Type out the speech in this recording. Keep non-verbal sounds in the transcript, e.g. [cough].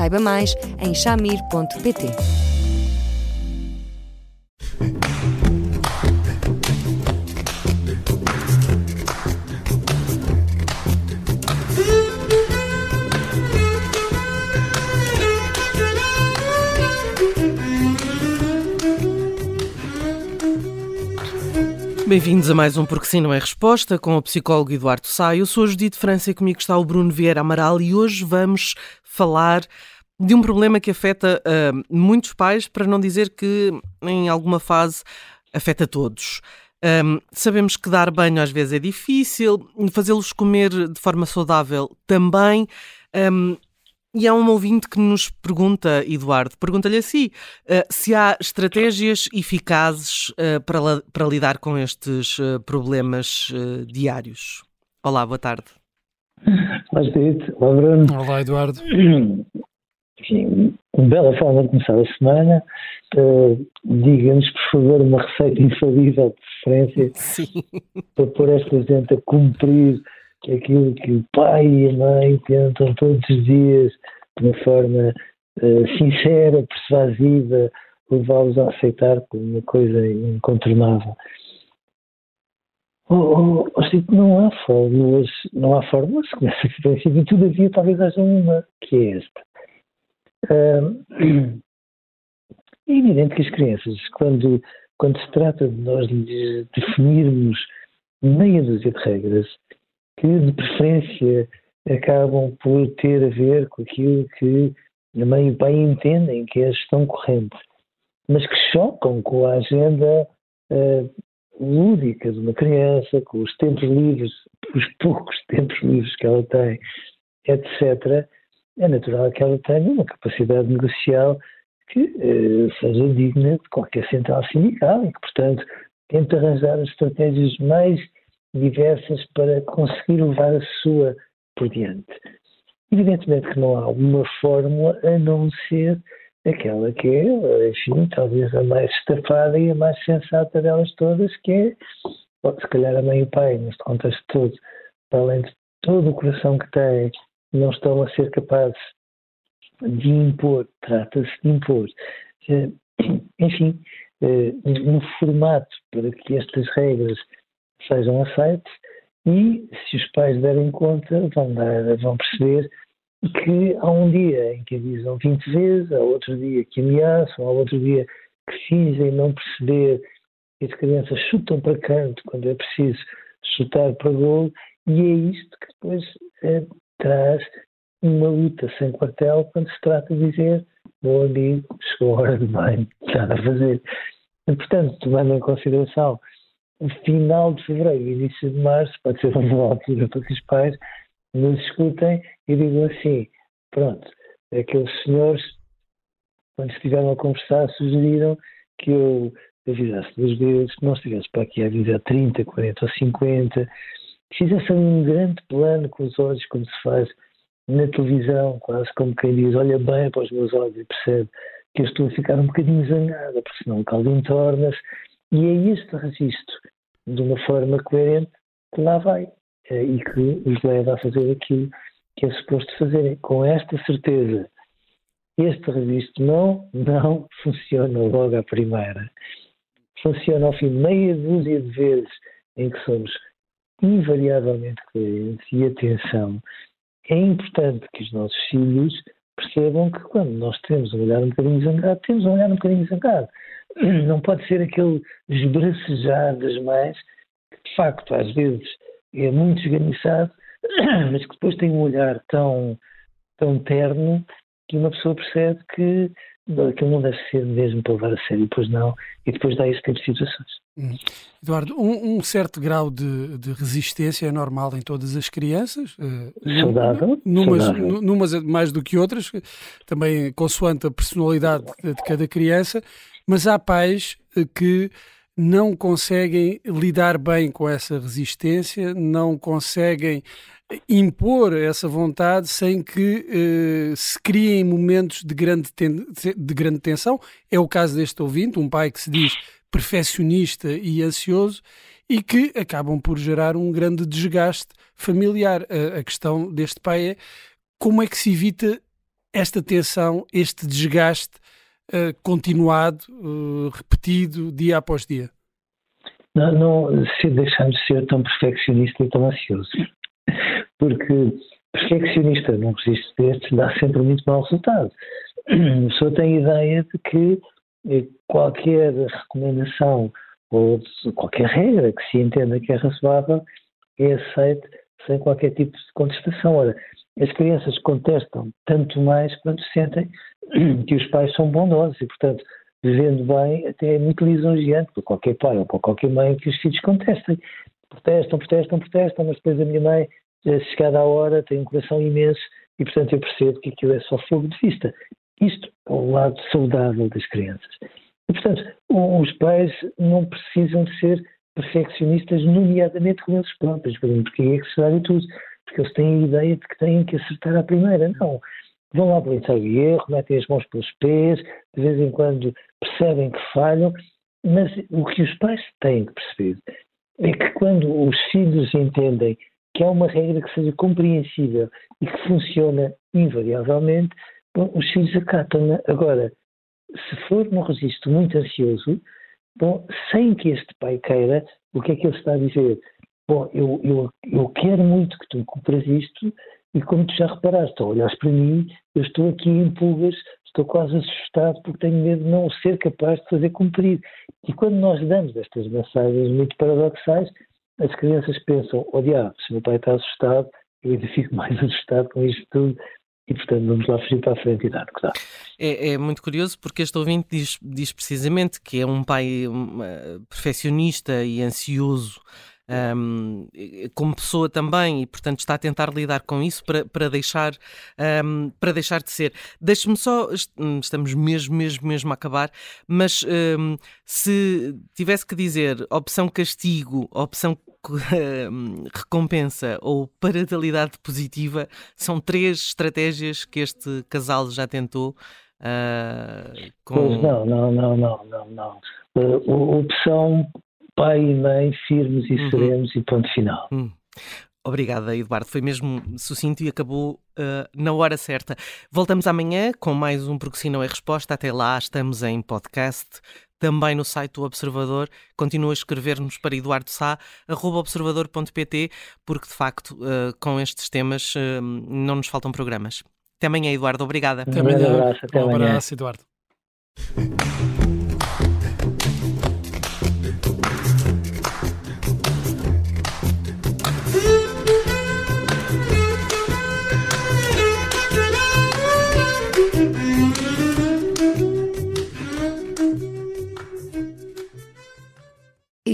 Saiba mais em chamir.pt. Bem-vindos a mais um Porque Sim Não é Resposta com o psicólogo Eduardo Sá. Eu sou a Judite França e comigo está o Bruno Vieira Amaral e hoje vamos falar de um problema que afeta uh, muitos pais, para não dizer que em alguma fase afeta todos. Um, sabemos que dar banho às vezes é difícil, fazê-los comer de forma saudável também. Um, e há um ouvinte que nos pergunta, Eduardo, pergunta-lhe assim, uh, se há estratégias eficazes uh, para, para lidar com estes problemas diários. Olá, boa tarde. Olá, Edith. Olá, Bruno. Olá, Eduardo. Enfim, uma bela forma de começar a semana. Diga-nos, por favor, uma receita infalível de preferência Sim. para pôr esta gente a cumprir aquilo que o pai e a mãe tentam todos os dias, de uma forma uh, sincera, persuasiva, levá-los a aceitar como uma coisa incontornável. Oh, oh, oh, não há fórmulas, não há fórmulas, [laughs] começa a princípio, e todavia talvez haja uma, que é esta. É evidente que as crianças, quando, quando se trata de nós de definirmos meia dúzia de regras, que de preferência acabam por ter a ver com aquilo que a mãe e o pai entendem que é a gestão corrente, mas que chocam com a agenda uh, lúdica de uma criança, com os tempos livres, os poucos [laughs] tempos livres que ela tem, etc., é natural que ela tenha uma capacidade negocial que uh, seja digna de qualquer central sindical e que, portanto, tente arranjar as estratégias mais diversas para conseguir levar a sua por diante. Evidentemente que não há uma fórmula a não ser aquela que é, enfim, talvez a mais estafada e a mais sensata delas todas, que é, se calhar a mãe e o pai, neste contexto todo, para além de todo o coração que têm, não estão a ser capazes de impor, trata-se de impor. Eh, [clears throat] enfim, eh, no formato para que estas regras sejam aceites e, se os pais derem conta, vão, dar, vão perceber que há um dia em que avisam 20 vezes, há outro dia que ameaçam, há outro dia que fingem não perceber que as crianças chutam para canto quando é preciso chutar para gol, e é isto que depois é, traz uma luta sem quartel quando se trata de dizer meu amigo, chegou a hora de banho, nada a fazer. E, portanto, tomando em consideração o final de fevereiro e início de março pode ser uma altura para que os pais nos escutem e digam assim: pronto, aqueles senhores, quando estiveram a conversar, sugeriram que eu avisasse duas vezes, que não estivesse para aqui a avisar 30, 40 ou 50, que fizesse um grande plano com os olhos, como se faz na televisão, quase como quem diz: olha bem para os meus olhos e percebe que eu estou a ficar um bocadinho zangada, porque senão o caldo entorna-se e é este registro, de uma forma coerente, que lá vai e que os leva a fazer aquilo que é suposto fazerem. Com esta certeza, este registro não, não [laughs] funciona logo à primeira. Funciona ao fim de meia dúzia de vezes em que somos invariavelmente coerentes e atenção. É importante que os nossos filhos percebam que quando nós temos um olhar um bocadinho zangado, temos um olhar um bocadinho zangado. [clears throat] Não pode ser aquele esbracejar das mães, que de facto às vezes é muito esganiçado, [clears throat] mas que depois tem um olhar tão, tão terno que uma pessoa percebe que aquilo não deve ser mesmo para levar a sério, depois não, e depois dá esse tipo de situações. Hum. Eduardo, um, um, certo grau de, de, resistência é normal em todas as crianças, uh, saudável, numas, saudável. numas mais do que outras, também consoante a personalidade de, de cada criança, mas há pais eh, que não conseguem lidar bem com essa resistência, não conseguem impor essa vontade sem que eh, se criem momentos de grande, de grande tensão. É o caso deste ouvinte, um pai que se diz perfeccionista e ansioso e que acabam por gerar um grande desgaste familiar. A, a questão deste pai é como é que se evita esta tensão, este desgaste uh, continuado, uh, repetido, dia após dia? Não, não se deixando de ser tão perfeccionista e tão ansioso porque perfeccionista num registro destes dá sempre muito mau resultado. A pessoa tem a ideia de que eh, qualquer recomendação ou qualquer regra que se entenda que é razoável é aceite sem qualquer tipo de contestação. Ora, as crianças contestam tanto mais quando sentem [clears throat] que os pais são bondosos e, portanto, vivendo bem, até é muito lisonjeante para qualquer pai ou para qualquer mãe que os filhos contestem. Protestam, protestam, protestam, mas depois a minha mãe chegada a hora, tem um coração imenso e, portanto, eu percebo que aquilo é só fogo de vista. Isto é o lado saudável das crianças. E, portanto, os pais não precisam de ser perfeccionistas, nomeadamente com eles próprios, porque é que se dá tudo. Porque eles têm a ideia de que têm que acertar à primeira. Não. Vão lá ensaio de erro, metem as mãos pelos pés, de vez em quando percebem que falham, mas o que os pais têm que perceber é que quando os filhos entendem que há uma regra que seja compreensível e que funciona invariavelmente, bom, os filhos acatam-na. Agora, se for num registro muito ansioso, bom, sem que este pai queira, o que é que ele está a dizer? Bom, eu, eu, eu quero muito que tu cumpras isto e como tu já reparaste, ao para mim, eu estou aqui em pulgas, estou quase assustado porque tenho medo de não ser capaz de fazer cumprir. E quando nós damos estas mensagens muito paradoxais, as crianças pensam, oh diabo, se meu pai está assustado, eu ainda fico [laughs] mais assustado com isto tudo e, portanto, vamos lá fugir para a frente e dar o que dá. É, é, muito curioso porque este ouvinte diz, diz precisamente que é um pai um, perfeccionista e ansioso um, como pessoa também e portanto está a tentar lidar com isso para, para deixar um, para deixar de ser deixe-me só hum, estamos mesmo mesmo mesmo a acabar mas um, se tivesse que dizer opção castigo opção [laughs] hum, recompensa ou parentalidade positiva são três estratégias que este casal já tentou uh, com... Pois não, não, não, não, não, não. Uh, opção pai e mãe firmes e uhum. serenos e ponto final. Uhum. Obrigada, Eduardo. Foi mesmo sucinto e acabou uh, na hora certa. Voltamos amanhã com mais um Porque Se Não é Resposta. Até lá, estamos em podcast, também no site do Observador. Continua a escrever-nos para eduardosá.observador.pt, porque de facto, uh, com estes temas, uh, não nos faltam programas. Até amanhã, Eduardo. Obrigada. Até amanhã. Um abraço, até um abraço Eduardo.